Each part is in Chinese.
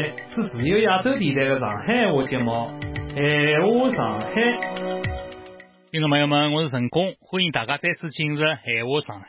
是自由亚洲电台的上海话节目《闲话上海》。听众朋友们，我是陈工，欢迎大家再次进入《闲话上海》。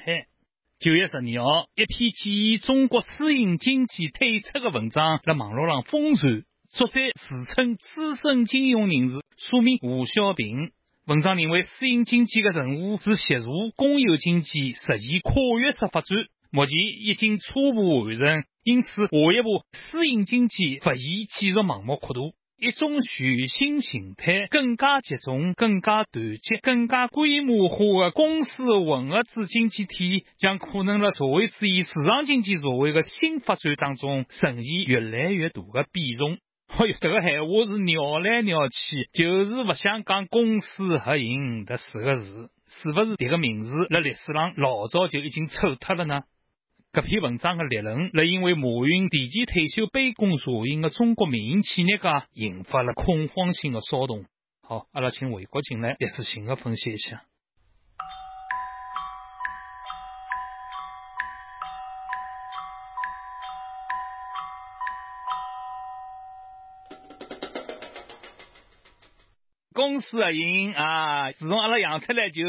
九月十二号，一篇建议中国私营经济退出的文章在网络上疯传，作者自称资深金融人士，署名吴小平。文章认为，私营经济的任务是协助公有经济实现跨越式发展，目前已经初步完成。因此，下一步私营经济不宜继续盲目扩大，一种全新形态、更加集中、更加团结、更加规模化的公司混合制经济体，将可能在社会主义市场经济社会的新发展当中呈现越来越大的比重。哎哟，这个闲话是绕来绕去，就是不想讲公私合营这四个字，是不是这个名字在历史上老早就已经臭脱了呢？这篇文章的立论，是因为马云提前退休、杯弓蛇影的中国民营企业家引发了恐慌性的骚动。好，阿拉请韦国进来，历史性的分析一下。公司合营啊，自从阿拉养出来就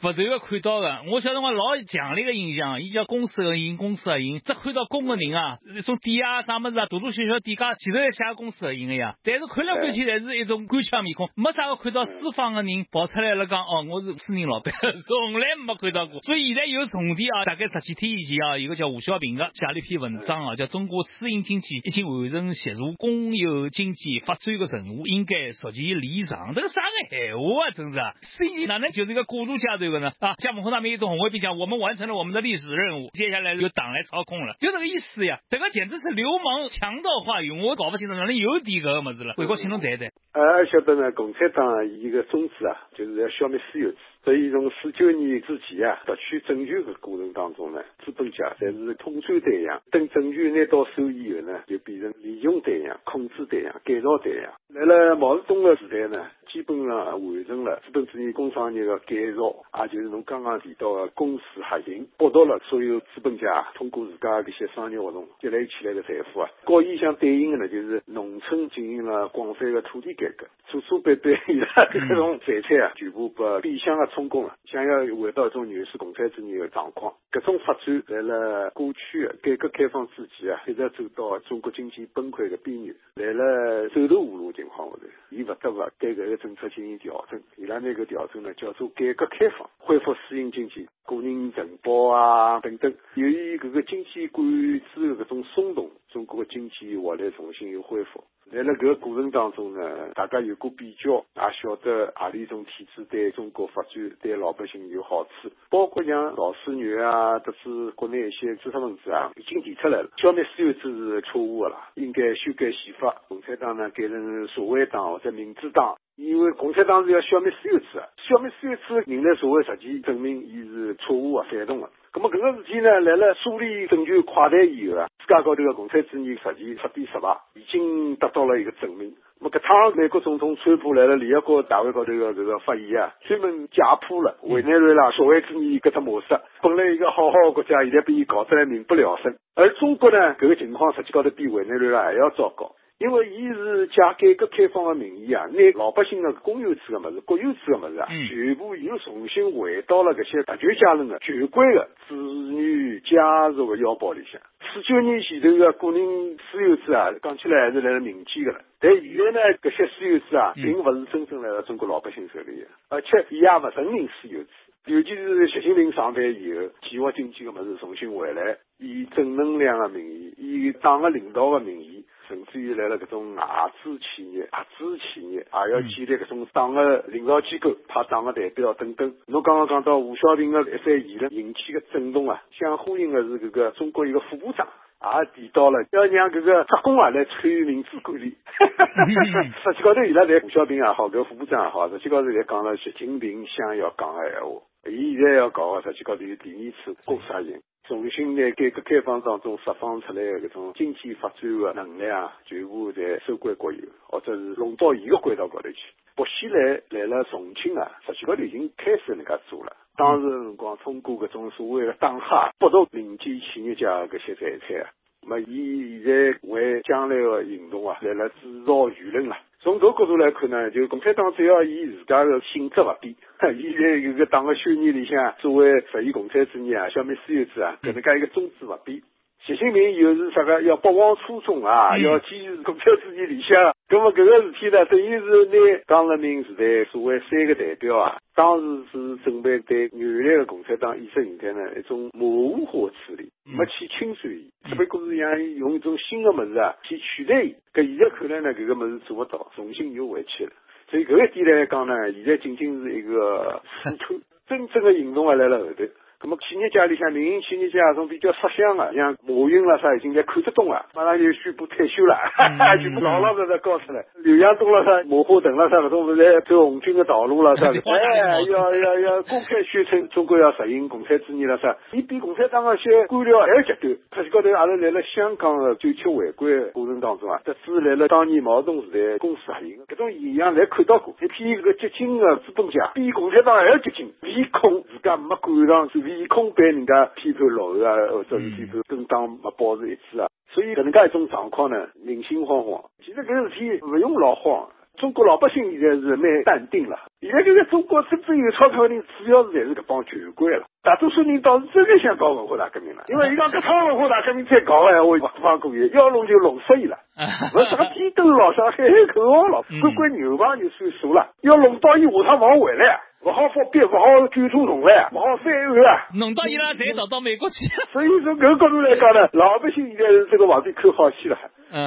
不断的看到的。我晓得我老强烈的印象，伊叫公司合营，公司合营，只看到公的人啊，一种店啊啥么子啊，大大小小店家前头在写公司合营的呀。但是看来看去，还是一种官腔面孔，没啥个看到私方的人跑出来了讲哦，我是私人老板，从来没看到过。所以现在有重点啊，大概十几天以前啊，有个叫吴小平的写了一篇文章啊，叫中国私营经济已经完成协助公有经济发展的任务，应该逐渐离场。这个啥个闲话啊，真是啊！实际哪能就是一个过渡阶段的呢？啊，像文上面一种红卫兵讲，我们完成了我们的历史任务，接下来由党来操控了，就这个意思呀。这个简直是流氓强盗话语，我搞不清楚哪能有点个么子了。回国请侬谈谈。呃，晓得呢，共产党一个宗旨啊，就是要消灭私有制。所以从四九年之前啊，夺取政权的过程当中呢，资本家才是统战对象。等政权拿到手以后呢，就变成利用对象、控制对象、改造对象。来了毛泽东的时代呢，基本上完成了资本主义工商业的改造，也就是侬刚刚提到的公私合营，剥夺了所有资本家通过自家这些商业活动积累起来的财富啊。和伊相对应的呢，就是农村进行了广泛的土地改革，祖祖辈辈伊拉这种财产啊，全部把变相的。充公了，想要回到一种原始共产主义的状况。各种发展在了过去的改革开放之前啊，一直走到中国经济崩溃的边缘，来了走投无路的情况下头，伊不得不对搿个政策进行调整。伊拉那个调整呢，叫做改革开放，恢复私营经济、个人承包啊等等。由于搿个经济管制的搿种松动，中国的经济活力重新又恢复。在了搿个过程当中呢，大家有过比较，也晓得何里种体制对中国发展、对老百姓有好处。包括像老师女啊，特是国内一些知识分子啊，已经提出来了，消灭私有制是错误的啦，应该修改宪法。共产党呢改成社会党或者民主党，因为共产党是要消灭私有制啊，消灭私有制，人类社会实际证明伊是错误啊，反动的。那么搿个事体呢，来了苏联政权垮台以后啊，世界高头个共产主义实际彻底失败，已经得到了一个证明。那么搿趟美国总统川普来了联合国大会高头个这个发言啊，专门解剖了委内瑞拉社会主义搿只模式。本来一个好好的国家，现在被伊搞得来民不聊生。而中国呢，搿个情况实际高头比委内瑞拉还要糟糕。因为伊是借改革开放的名义啊，拿老百姓的公有制的么子、国有制的么子啊，全部又重新回到了搿些特权阶层的权贵的子女家属的腰包里向。四九年前头的个人私有制啊，讲起来还是来了民间的了。但现在呢，搿些私有制啊，并勿是真正来到中国老百姓手里的，而且伊也勿承认私有制。尤其是习近平上台以后，计划经济的么子重新回来，以正能量的名义，以党的领导的名义。甚至于来了搿种外资企业、合资企业，也要建立搿种党的领导机构，派党的代表等等。侬刚刚讲到吴小平的一番言论引起的震动啊，相呼应的是搿个中国一个副部长也提到了要让搿个职工啊来参与民主管理。实际高头伊拉在胡小平也好，搿副部长也好，实际高头侪讲了习近平想要讲的闲话。伊现在要搞的实际高头有第二次国杀型。重新拿改革开放当中释放出来的搿种经济发展的能量，全部在收归国有，或者是弄到伊个轨道高头去。薄熙来来了重庆啊，实际高头已经开始能介做了。当时辰光通过搿种所谓的党哈剥夺民间企业家搿些财产啊，么伊现在为将来的行动啊，来了制造舆论了。从个角度来看呢，就共产党只要伊自家的性质勿变，伊在搿个党的宣言里向，作为实现共产主义啊、消灭私有制啊，搿能介一个宗旨勿变。习近平又是啥个要不忘初衷啊，要坚持共产主义理想。那么搿个事体呢，等于是拿江泽民时代所谓三个代表啊，当时是准备对原来的共产党意识形态呢一种模糊化处理，没去清算伊，只不过是让伊用一种新的物事啊去取代伊。搿现在看来呢，搿个物事做勿到，重新又回去了。所以搿一点来讲呢，现在仅仅是一个试探，真正的行动还辣辣后头。那么企业家里向民营企业家种比较色相个，像马云啦啥，已经在看得懂了，马上就宣布退休了，全部老老实实告出来。刘强东啦啥，马化腾啦啥，搿种勿是走红军的道路啦啥，哎，要要要公开宣称中国要实行共产主义啦啥，伊比共产党的些官僚还要极端。特高头阿拉来了香港的九七回归过程当中啊，特是来了当年毛泽东时代公司合营，搿种现象侪看到过。一批搿个激进个资本家比共产党还要激进，唯恐自家没赶上，是利空被人家批判落后啊，或者是批判跟党没保持一致啊。所以搿能介一种状况呢，人心惶惶。其实搿事体勿用老慌。中国老百姓现在是蛮淡定了。现在这个中国真正有钞票的人，主要是侪是搿帮权贵了。大多数人倒是真的想搞文化大革命了，因为伊讲搿趟文化大革命再搞闲话，勿放过伊，要弄就弄死伊了。勿啥个批斗老啥喊喊口号了，乖乖牛棚就算数了，要弄到伊下趟勿好回来，勿好发飙，勿好卷土重来，勿好翻案啊。弄到伊拉侪逃到美国去。所以从搿个角度来讲呢，老百姓现在是这个皇帝看好戏了。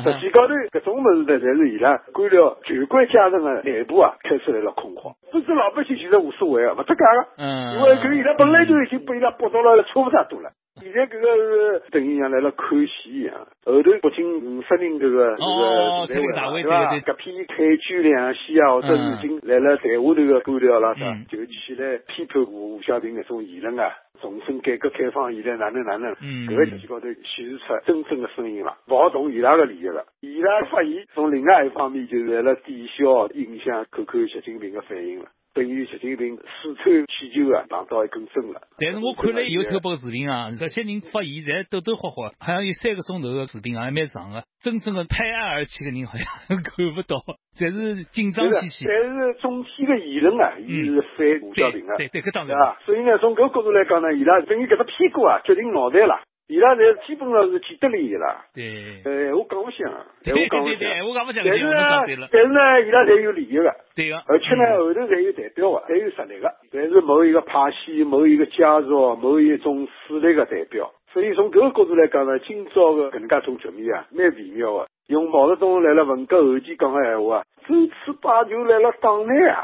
实际高头，搿种物事呢，侪是伊拉官僚权贵阶层的内部啊，开始来了恐慌。不是老百姓其实无所谓啊，勿搭界个。嗯。因为搿伊拉本来就已经被伊拉剥夺了差勿多了。现在搿个是等于像来了看戏一样。后头北京五十人搿个搿个大会对吧？搿批开居两系啊，或者已经来了台下头个官僚啦啥，就起来批判胡小平搿种言论啊。重申改革开放以来哪能哪能，搿个实际高头显示出真正的声音了，勿好动伊拉个利益了。伊拉发言从另外一方面就是来了抵消影响，看看习近平的反应了。等于习近平四川气球啊，碰到一根针了。但是我看了有头部视频啊，这些人发言在抖抖霍霍，好像有三个钟头的视频啊，还蛮长的。真正的拍案而起的人好像 看不到，侪是紧张兮兮。但是总体的言论啊，伊是反胡小平的，对对，搿当然啊。所以呢，从搿个角度来讲呢，伊拉等于搿只屁股啊，决定脑袋了。伊拉侪基本上是既得利益啦。对。呃，我讲勿响，对我讲勿响，我讲勿响。但是呢，但是呢，伊拉侪有利益个。对个。而且呢，后头侪有代表个，侪有实力个，侪是某一个派系、某一个家族、某一种势力个代表。所以从搿个角度来讲呢，今朝个搿能介种局面啊，蛮微妙个。用毛泽东来了文革后期讲个闲话啊，周次把牛来了党内啊。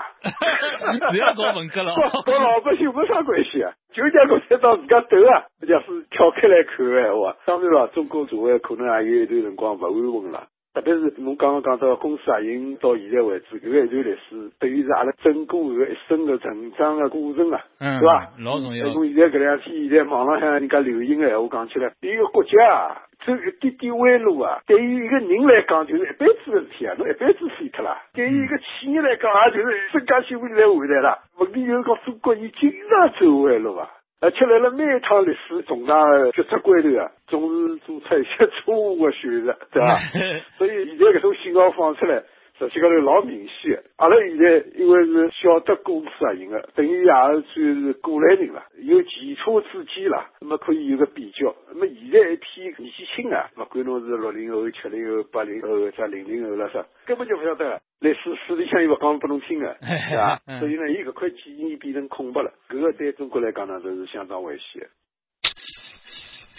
不要搞文革了，跟老百姓没啥关系啊。就讲共产党自家斗啊，假是跳开来看个闲话，当然了，中国社会可能也有一段辰光勿安稳了。特别是侬刚刚讲到公私合营到现在为止，搿个一段历史，等于是阿拉整个搿一生的成长的过程啊，对伐？老重要。从现在搿两天，现在网浪向人家流行个闲话讲起来，一个国家啊，走一点点弯路啊，对于一个人来讲就是一辈子的事体啊，侬一辈子废脱了。对于一个企业来讲，也就是身家性命来换来了。问题就是讲中国，伊经常走弯路啊。而且来了每一趟历史重大决策关头啊，总是做出一些错误的选择，对吧？所以现在搿种信号放出来。实际高头老明显，阿拉现在因为是晓得公司合营的，等于也是算是过来人了，有前车之鉴了，那么可以有个比较。那么现在一批年纪轻个，勿管侬是六零后、七零后、八零后或者零零后了啥，根本就不晓得，历史史里向又勿讲拨侬听的，是吧？所以呢，伊搿块记忆变成空白了，搿个对中国来讲呢，都是相当危险。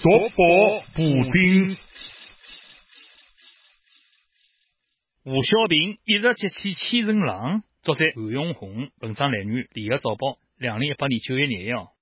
夺宝补丁。吴小平一日激起千层浪，作者韩永红，文章来源联合早报，两零一八年九月廿一号。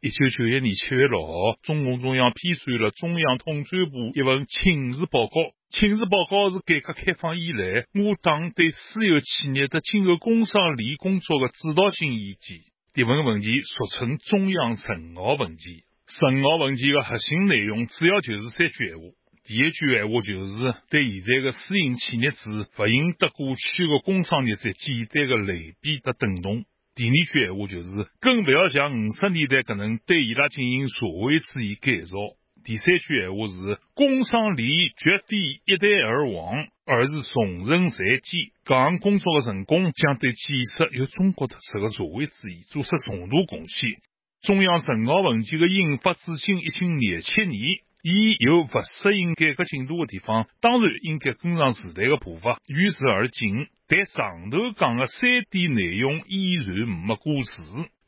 一九九一年七月六号，中共中央批转了中央统战部一份请示报告。请示报告是改革开放以来我党对私有企业的今后工商利工作的指导性意见。这份文件俗称中央审核文件。审核文件的核心内容主要就是三句闲话。第一句闲话就是对现在的私营企业制不应得过去的工商业者简单的类比和等同。第二句闲话就是更不要像五十年代搿能对伊拉进行社会主义改造。第三句闲话是：工商利益绝非一代而亡，而是重任在即。搿项工作的成功，将对建设有中国特色的社会主义做出重大贡献。中央人口问题的印发至今已经廿七年，伊有不适应改革进度的地方，当然应该跟上时代的步伐，与时而进。但上头讲的三点内容依然没过时。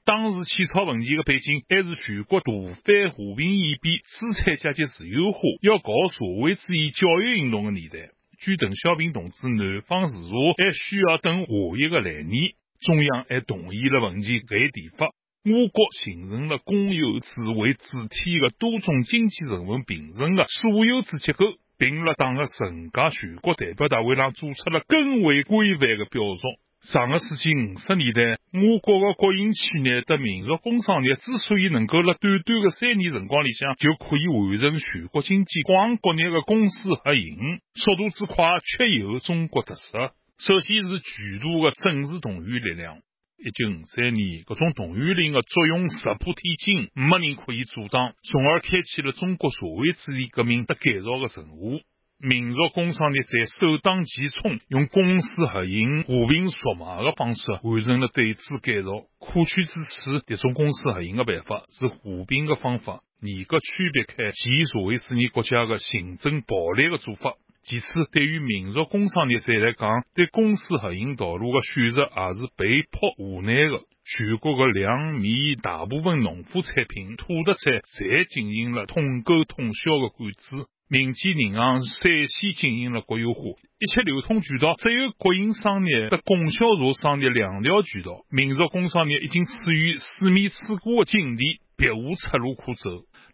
当时起草文件的背景还是全国大反和平演变、资产阶级自由化、要搞社会主义教育运动的年代。据邓小平同志南方视察，还需要等下一个来年，中央还同意了文件搿一提法。我国形成了公有制为主体的多种经济成分并存的所有制结构，并辣党的人家全国代表大会上做出了更为规范的表述。上个世纪五十年代，我国的国营企业和民族工商业之所以能够在短短的三年辰光里向就可以完成全国经济广国内的公私合营，速度之快，确有中国特色。首先是巨大的政治动员力量。一九五三年，各种动员令的作用石破天惊，没人可以阻挡，从而开启了中国社会主义革命的改造的神话。民族工商业在首当其冲，用公私合营、和平属马的方式完成了对资改造。可取之处，这种公私合营的办法是和平的方法，严格区别开前社会主义国家的行政暴力的做法。其次，对于民族工商业者来讲，对公私合营道路的选择也是被迫无奈的。全国的粮米大部分农副产品、土特产，侪进行了统购统销的管制。民间银行率先进行了国有化，一切流通渠道只有国营商业和供销社商业两条渠道。民族工商业已经处于四面楚歌的境地，别无出路可走。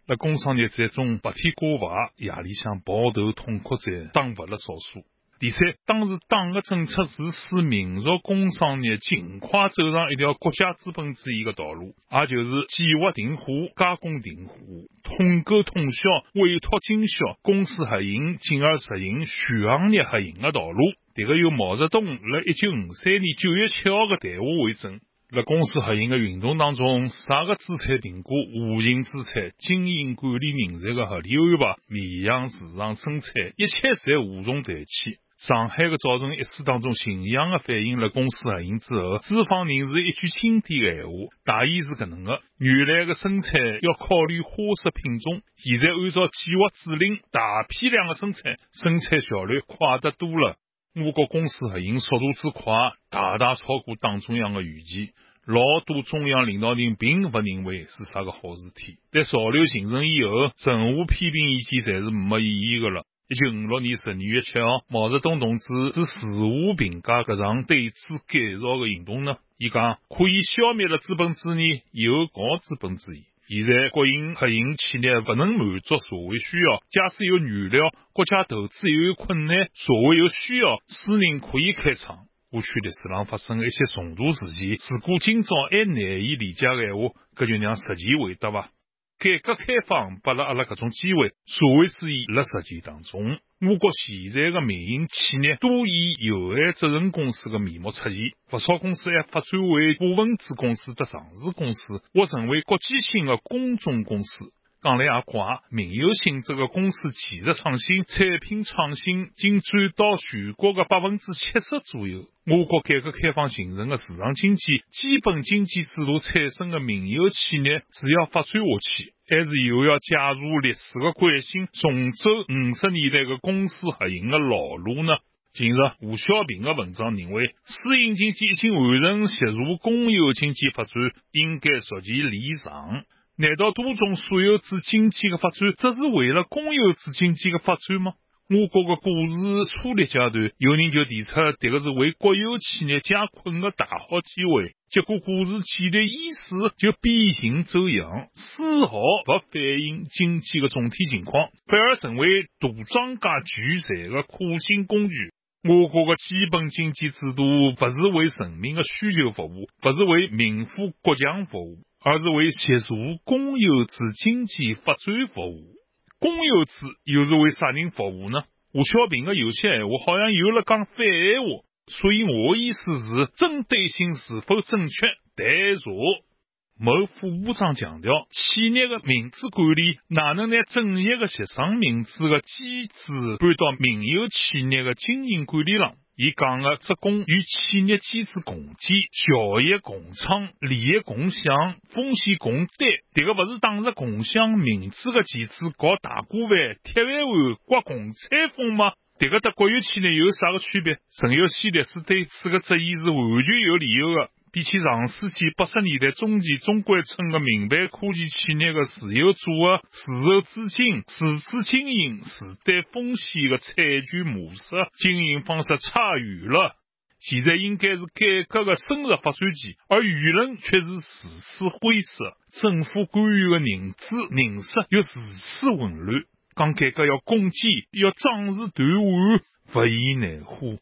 在工商业在中，白天挂牌，夜里向抱头痛哭者，当不了少数。第三，当时党的政策是使民族工商业尽快走上一条国家资本主义的道路，也就是计划定化、加工定化、统购统销、委托经销、公私合营，进而实行全行业合营的道路。这个由毛泽东在一九五三年九月七号的谈话为证。在公司合营的运动当中，啥个资产评估、无形资产、经营管理人才的合理安排、面向市场生产，一切侪无从谈起。上海的早晨一书当中，形象的反映了公司合营之后，资方人士一句经典的闲话，大意是搿能个：原来的生产要考虑花色品种，现在按照计划指令，大批量的生产，生产效率快得多了。我国公私合营速度之快，大大超过党中央的预期。老多中央领导人并不认为是啥个好事体。但潮流形成以后，任何批评意见侪是没意义的了。一九五六年十二月七号，毛泽东同志是如何评价这场对资改造的行动呢？伊讲可以消灭了资本主义，又搞资本主义。现在国营合营企业不能满足社会需要，假使有原料，国家投资又有困难，社会有需要，私人可以开厂。过去历史上发生的一些重大事件，如果今朝还难以理解的闲话，搿就让实践回答吧。改革开放给了阿拉搿种机会，社会主义辣实践当中。我国现在的民营企业多以有限责任公司的面目出现，不少公司还发展为股份制公司的上市公司，或成为国际性的公众公司。讲来也怪，民有性质的公司技术创新、产品创新仅占到全国的百分之七十左右。我国改革开放形成的市场经济、基本经济制度产生的民营企业，是要发展下去，还是又要加入历史的惯性，重走五十年代的公私合营的老路呢？近日，吴小平的文章认为，私营经济已经完成协助公有经济发展，应该逐渐离场。难道多种所有制经济的发展，只是为了公有制经济的发展吗？我国的股市初立阶段，有人就提出，这个是为国有企业解困的大好机会。结果股市前段伊始就变形走样，丝毫不反映经济的总体情况，反而成为大庄家聚财的可信工具。我国的基本经济制度不是为人民的需求服务，不是为民富国强服务。而是为协助公有制经济发展服务。公有制又是为啥人服务呢？吴小平的有些闲话好像有了讲反闲话，所以我意思是针对性是否正确？待查。某副部长强调，企业的民主管理哪能拿正业的协商民主的机制搬到民有企业的经营管理上？伊讲的职工与企业机制共建、效益共创、利益共享、风险共担，迭个勿是打着共享民主的旗帜搞大锅饭、铁饭碗、刮共产风吗？迭个和国有企业有啥个区别？陈有希律师对此个质疑是完全有理由的。比起上世纪八十年代中期中关村的民办科技企业的自由组合、自筹资金、自主经营、自担风险的产权模式、经营方式差远了。现在应该是改革的深入发展期，而舆论却是如此灰色，政府官员的认知认识又如此混乱。讲改革要攻坚，要壮士断腕，不亦难乎？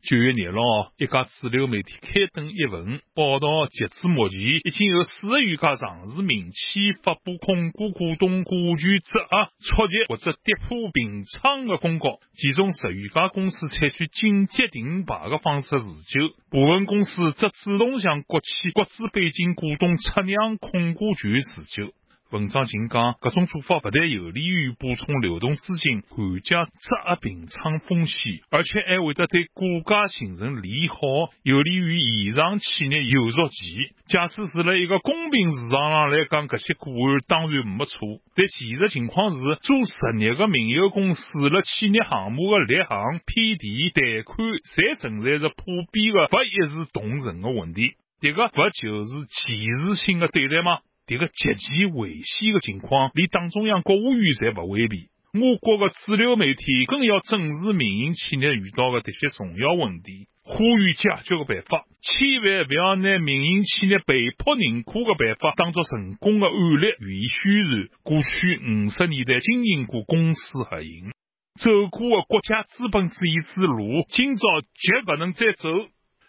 九月廿六号，一家主流媒体刊登一份报道，截至目前，已经有四十余家上市民企发布控股股东股权质押、出借或者跌破平仓的公告，其中十余家公司采取紧急停牌的方式自救，部分公司则主动向国企、国资背景股东出让控股权自救。文章仅讲，搿种做法不但有利于补充流动资金、缓解质押平仓风险，而且还会得对股价形成利好，有利于延长企业有效期。假使是辣一个公平市场上来讲，搿些顾案当然没错。但现实情况是，做实业的民有公司辣企业项目的立项、批地、贷款，侪存在着普遍的不一视同仁的问题。迭个不就是歧视性的对待吗？这个极其危险的情况，连党中央、国务院侪不回避。我国的主流媒体更要正视民营企业遇到的这些重要问题，呼吁解决的办法。千万不要拿民营企业被迫认可的办法当做成功的案例予以宣传。过去五十年代经营过公私合营，走过的国家资本主义之路，今朝绝不能再走。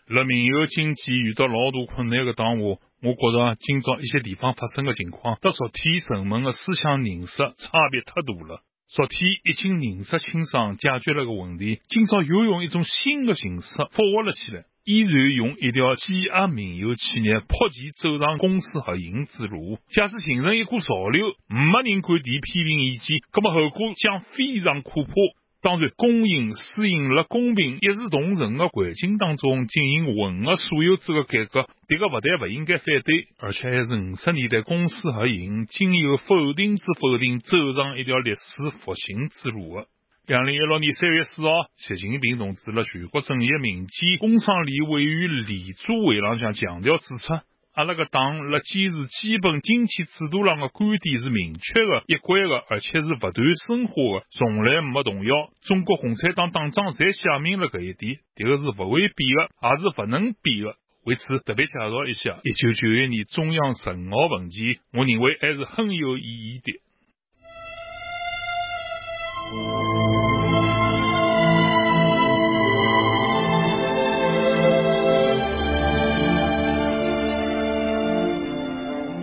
辣民有经济遇到老大困难的当下。我觉着今朝一些地方发生的情况，和昨天人们的思想认识差别太大了。昨天已经认识清爽，解决了个问题，今朝又用一种新的形式复活了起来，依然用一条挤压民营企业、迫其走上公私合营之路。假使形成一股潮流，没人敢提批评意见，那么后果将非常可怕。当然，公营、私营辣公平一视同仁的环境当中进行混合所有制的改革，这个不但不应该反对，而且还是五十年代公私合营经由否定之否定，走上一条历史复兴之路的。两零一六年三月四号，习近平同志在全国政协民间工商联委员联组会上强调指出。阿拉个党辣坚持基本经济制度上的观点是明确的、一贯的，而且是不断深化的，从来没动摇。中国共产党党章侪写明了搿一点，迭个是不会变的，也是不能变的。为此，特别介绍一下一九九一年中央十五号文件，我认为还是很有意义的。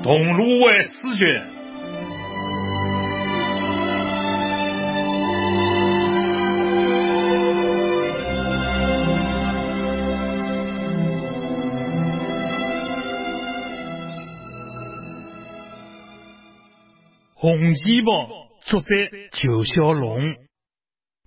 铜锣湾诗卷，红旗袍，作者裘小龙。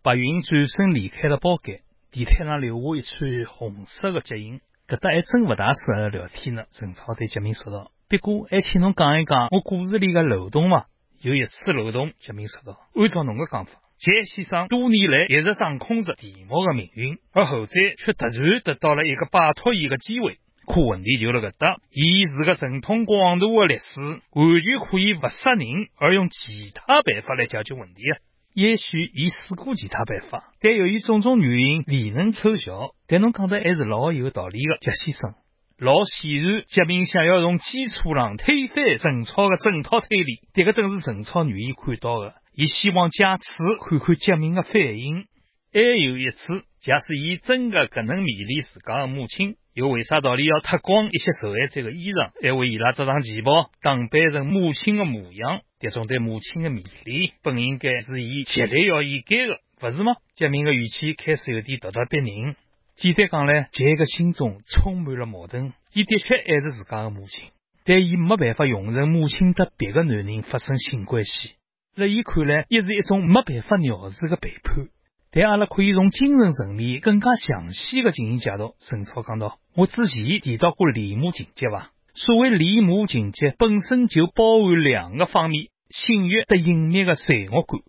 白云转身离开了包间，地毯上留下一串红色的脚印。搿搭还真勿大适合聊天呢。陈超对杰明说道。不过还请侬讲一讲我故事里的漏洞嘛？有一次漏洞，杰明说道：“按照侬的讲法，杰先生多年来一直掌控着题目的命运，而后者却突然得到了一个摆脱伊的机会。可问题就辣搿搭，伊是个神通广大的律师，完全可以不杀人，而用其他办法来解决问题啊！也许伊试过其他办法，但由于种种原因未能凑效。但侬讲的还是老有道理的，杰先生。”老显然，杰明想要从基础上推翻陈超的整套推理，这个正是陈超愿意看到的。伊希望借此看看杰明的反应。还有一次，假使伊真的可能迷恋自家的母亲，又为啥道理要脱光一些受害者的衣裳，还为伊拉着上旗袍，打扮成母亲的模样？这种对母亲的迷恋，本应该是伊极力要掩盖的，不是吗？杰明的语气开始有点咄咄逼人。简单讲来，杰个心中充满了矛盾。伊的确爱是自家的母亲，但伊没办法容忍母亲和别个男人发生性关系。在伊看来，亦是一种没办法饶恕的背叛。但阿拉可以从精神层面更加详细的进行解读。陈超讲到：“我之前提到过离母情节吧？所谓离母情节，本身就包含两个方面：性欲和隐秘的罪恶感。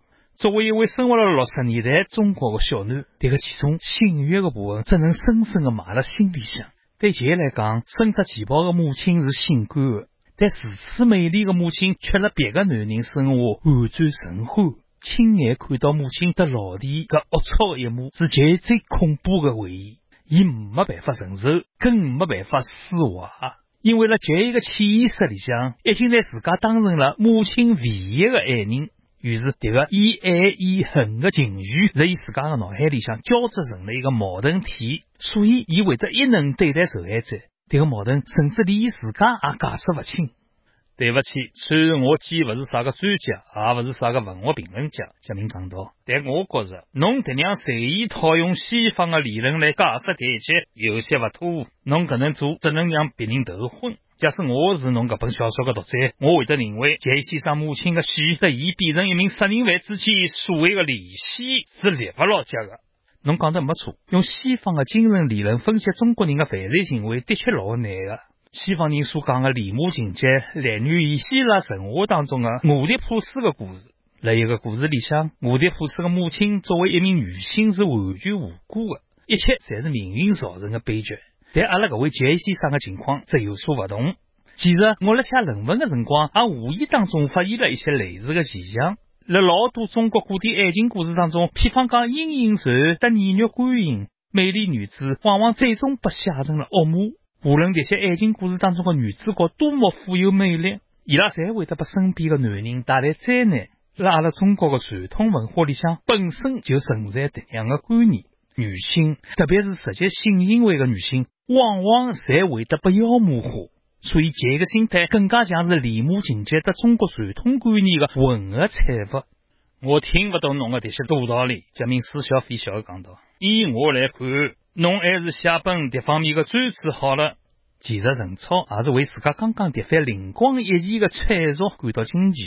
作为一位生活了六十年代中国的小囡，这个其中性欲的部分只能深深的埋在心里向。对杰来讲，身着旗袍的母亲是性感的。”但如此美丽的母亲，却辣别个男人身下暗转神欢。亲眼看到母亲得老弟搿龌龊一幕，是杰最恐怖的回忆。伊没办法承受，更没办法释怀，因为辣杰一个潜意识里向，已经拿自家当成了母亲唯一的爱人。于是，这个以爱以恨的情绪，在伊自家的脑海里向交织成了一个矛盾体。所以，伊会得一能对待受害者。这个矛盾，甚至连伊自家也解释不清。对不起，虽然我既不是啥个专家，也不是啥个文学评论家，小明讲道，但我觉着，侬这样随意套用西方的理论来解释这一切，有些不妥。侬搿能做，只能让别人头昏。假使我是侬搿本小说的读者，我会得认为，杰先生母亲的死和伊变成一名杀人犯之间所谓的联系是立不牢脚的。侬讲的没错，用西方的精神理论分析中国人的犯罪行为，的确老难的。西方人所讲的离母情节，来源于希腊神话当中的俄狄浦斯的故事。在一个故事里向，俄狄浦斯的母亲作为一名女性是完全无辜的，一切侪是命运造成的悲剧。但阿拉搿位杰先生的情况则有所不同。其实我辣写论文的辰光，也无意当中发现了一些类似的现象。在老多中国古典爱情故事当中，譬方讲莺莺传得年月观音，美丽女子往往最终被写成了恶魔。无论这些爱情故事当中的女主角多么富有魅力，伊拉侪会得把身边的男人带来灾难。在阿拉中国的传统文化里向，本身就存在这样的观念：女性，特别是实际性行为的女性，往往侪会得被妖魔化。所以，这个心态更加像是离母情节的中国传统观念的混合产物。我听不懂侬的这些大道理。杰明似笑非笑的讲道：“以我来看，侬还是写本这方面的专著好了。”其实陈超也是为自家刚刚迭番灵光一现的创作感到惊奇。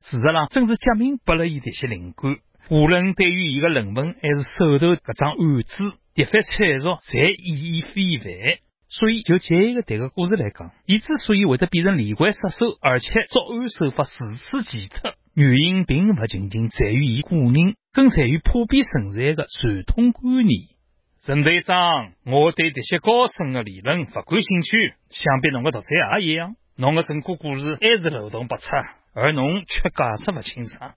事实上，正是贾明拨了伊这些灵感。无论对于伊的论文，还是手头搿张案子，一番阐述侪意义非凡。所以，就这一个这个故事来讲，伊之所以会得变成连环杀手，而且作案手法如此奇特，原因并不仅仅在于伊个人，更在于普遍存在的传统观念。陈队长，我对这些高深的理论不感兴趣，想必侬的读者也一样。侬的整个故事还是漏洞百出，而侬却解释不清爽。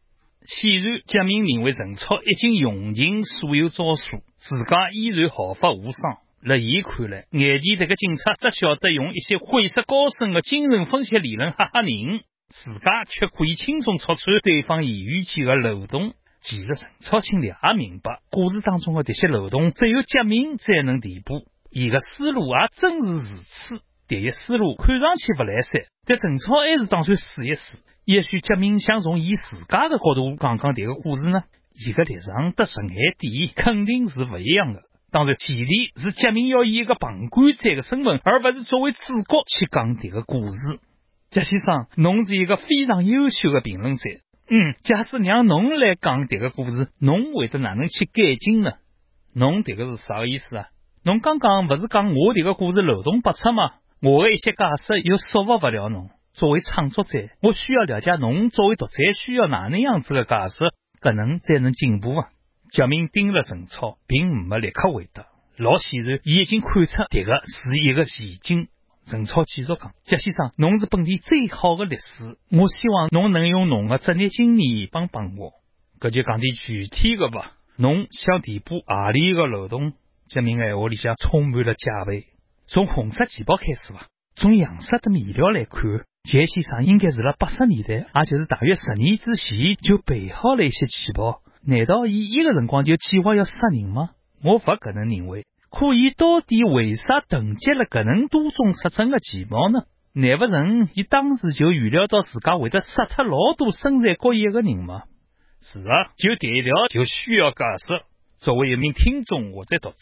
显然，贾明认为陈超已经用尽所有招数，自家依然毫发无伤。在伊看来，眼前这个警察只晓得用一些晦涩高深的精神分析理论吓吓人，自家却可以轻松戳穿对方言语间的漏洞。其实陈超心里也明白，故事当中的这些漏洞只有杰明才能填补。伊的思路也正是如此。第一思路看上去不来三，但陈超还是打算试一试。也许杰明想从伊自家的角度讲讲这个故事呢？伊个立场和陈海点肯定是不一样的。当然，前提是杰明要以一个旁观者的身份，而不是作为主角去讲这个故事。贾先生，侬是一个非常优秀的评论者。嗯，假使让侬来讲这个故事，侬会得哪能去改进呢？侬这个是啥个意思啊？侬刚刚不是讲我这个故事漏洞百出吗？我的一些解释又说服不了侬。作为创作者，我需要了解侬作为读者需要哪能样子的解释，可能才能进步啊。贾明盯了陈超，并没立刻回答。老显然，伊已经看出这个是一个陷阱。陈超继续讲：“贾先生，侬是本地最好的律师，我希望侬能用侬的职业经验帮帮我。搿就讲点具体的吧。侬想填补何里个漏洞？”贾明闲话里向充满了戒备。从红色旗袍开始吧。从样式的面料来看，贾先生应该是辣八十年代，也就是大约十年之前就备好了一些旗袍。难道伊一个辰光就计划要杀人吗？我勿可能认为。可伊到底为啥囤积了搿能多种特征的旗袍呢？难不成伊当时就预料到自家会得杀脱老多身材各异的人吗？是啊，就第一条就需要解释。作为一名听众或者读者，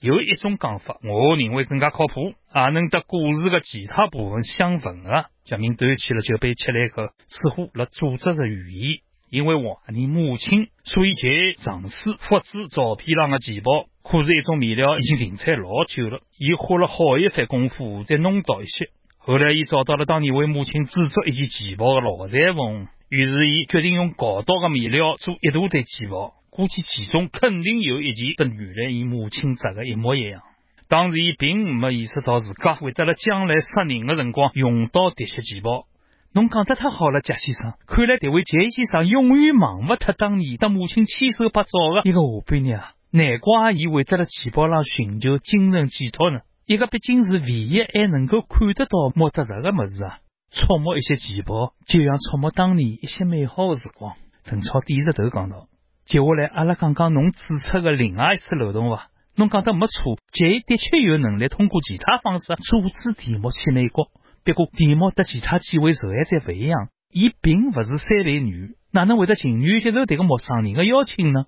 有一种讲法，我认为更加靠谱，也能得故事的其他部分相吻合。贾明端起了酒杯，吃了一口，似乎来组织着语言。因为怀念母亲，所以借尝试复制照片上的旗袍。可是，一种面料已经停产老久了，伊花了好一番功夫才弄到一些。后来，伊找到了当年为母亲制作一件旗袍的老裁缝，于是伊决定用搞到的面料做一大堆旗袍。估计其中肯定有一件跟原来伊母亲织的一模一样。当时伊并没意识到自家会得了将来杀人的辰光用到这些旗袍。侬讲得太好了，贾先生。看来这位杰先生永远忘不脱当年的母亲亲手拍照的一个下半日啊！难怪伊会得了旗袍上寻求精神寄托呢。一个毕竟是唯一还能够看得到摸得着的么子啊！触摸一些旗袍，就像触摸当年一些美好的时光。陈超低着头讲道。接下来，阿拉讲讲侬指出的另外一次漏洞吧。侬讲得没错，杰的确有能力通过其他方式阻止题目去美国。不过，题目和其他几位受害者不一样，伊并不是三类女，哪能会得情愿接受这个陌生人的邀请呢？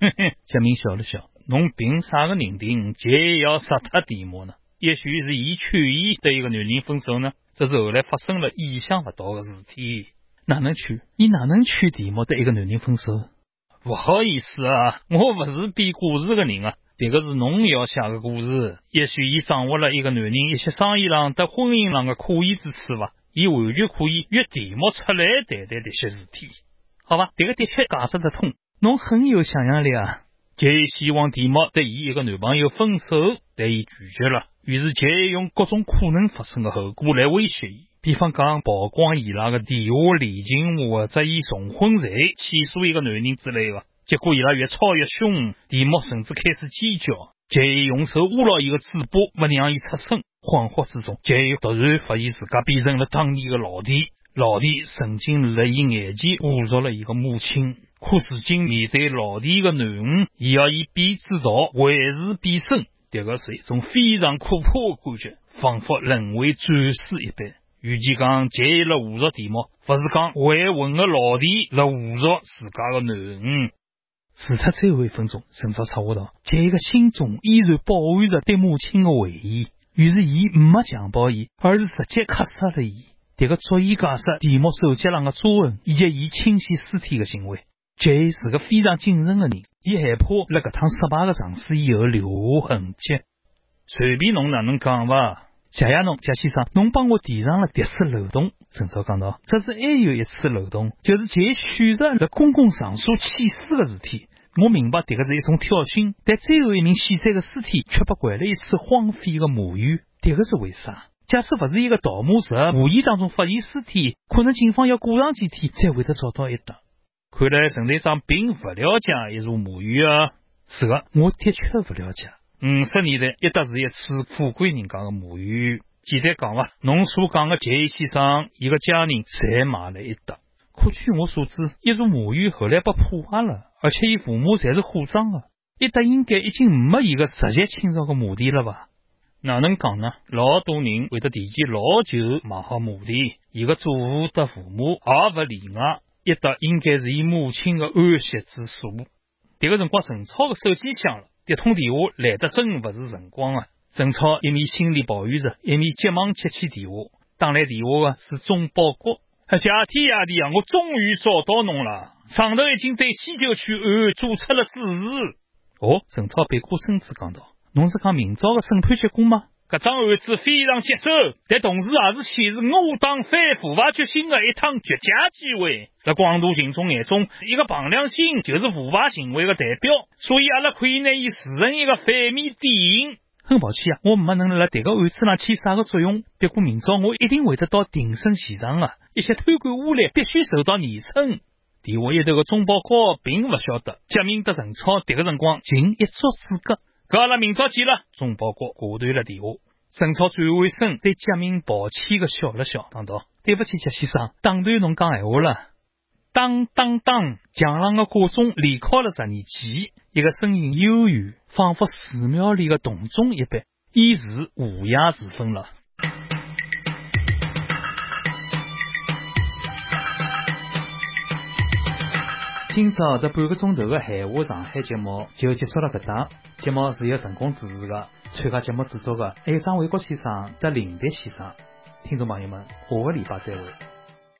嘿嘿，杰明笑了笑，侬凭啥个认定杰要杀他题目呢？也许是伊劝伊对一个男人分手呢？这是后来发生了意想不到的事体。哪能劝？伊哪能劝题目对一个男人分手？不好意思啊，我不是编故事的人啊，这个是侬要写的故事。也许伊掌握了一个男人一些生意上和婚姻上的可疑之处吧，伊完全可以约题目出来谈谈这些事体。好吧，这个的确解释得通。侬很有想象力啊。杰希望题目对伊一个男朋友分手，但伊拒绝了。于是杰用各种可能发生的后果来威胁伊。比方讲，曝光伊拉个电话恋情，或者以重婚罪起诉一个男人之类的。结果伊拉越吵越凶，蒂莫甚至开始尖叫。杰伊用手捂牢伊个嘴巴，不让伊出声。恍惚之中，杰伊突然发现自家变成了当年的老弟。老弟曾经在伊眼前侮辱了伊个母亲，可如今面对老弟的囡恩，伊要以彼之道还是彼生，迭个是一种非常可怕的感觉，仿佛沦为战士一般。与其讲杰辣侮辱题目，勿是讲未婚的老弟辣侮辱自家的囡恩。除脱最后一分钟，陈超插话道：“杰个心中依然饱含着对母亲的回忆，于是伊没强暴伊，而是直接克杀了伊。迭个足以解释题目手机上的抓痕以及伊清洗尸体的行为。杰是个非常谨慎的人，伊害怕辣搿趟失败的尝试以后留下痕迹。随便侬哪能讲吧。”谢谢侬，贾先生，侬帮我填上了第四漏洞。陈超讲到：“这是还有一次漏洞，就是杰选择了公共场所弃尸的事体。我明白迭个是一种挑衅，但最后一名死者的尸体却被拐了一次荒废的墓园，迭个是为啥？假使勿是一个盗墓贼无意当中发现尸体，可能警方要过上几天才会得找到一搭。看来陈队长并不了解一座墓园啊。是的，我的确不了解。”五十年代，一搭是一次富贵人家的墓园。简单讲伐，侬所讲的杰先生，伊个家人侪买了一搭。可据我所知，一座墓园后来被破坏了，而且伊父母侪是火葬的。一搭应该已经没伊个直接亲属的墓地了吧？哪能讲呢？老多人会得提前老久买好墓地，伊个祖父的父母也不例外。一搭应该是伊母亲的安息之所。这个辰光，陈超的手机响了。迭通电话来得真勿是辰光啊！陈超一面心里抱怨着，一面急忙接起电话。打来电话的是钟保国。谢天谢地啊！我终于找到侬了。上头已经对西九区案做出了指示。哦，陈超背过身子讲道：“侬是讲明朝的审判结果吗？”搿桩案子非常棘手，但同时也是显示我党反腐败决心的一趟绝佳机会。在广大群众眼中，一个彭良心就是腐败行为的代表，所以阿拉可以拿伊视成一个反面典型。很抱歉啊，我没能辣这个案子上起啥个作用。不过明朝我一定会得到庭审现场的，一些贪官污吏必须受到严惩。电话一头的钟宝高并不晓得，贾明德陈超这个辰光仅一触之隔隔。阿拉明朝见了，钟保国挂断了电话。陈超转回身，对贾明抱歉的笑了笑，讲道：“对不起，贾先生，打断侬讲闲话了。”当当当，墙上的挂钟连敲了十二记，一个声音悠远，仿佛寺庙里的铜钟一般，已是午夜时分了。今朝这半个钟头的闲话上海节目就结束了，搿档节目是由成功主持的，参加节目制作的还有张卫国先生和林迪先生。听众朋友们，下个礼拜再会。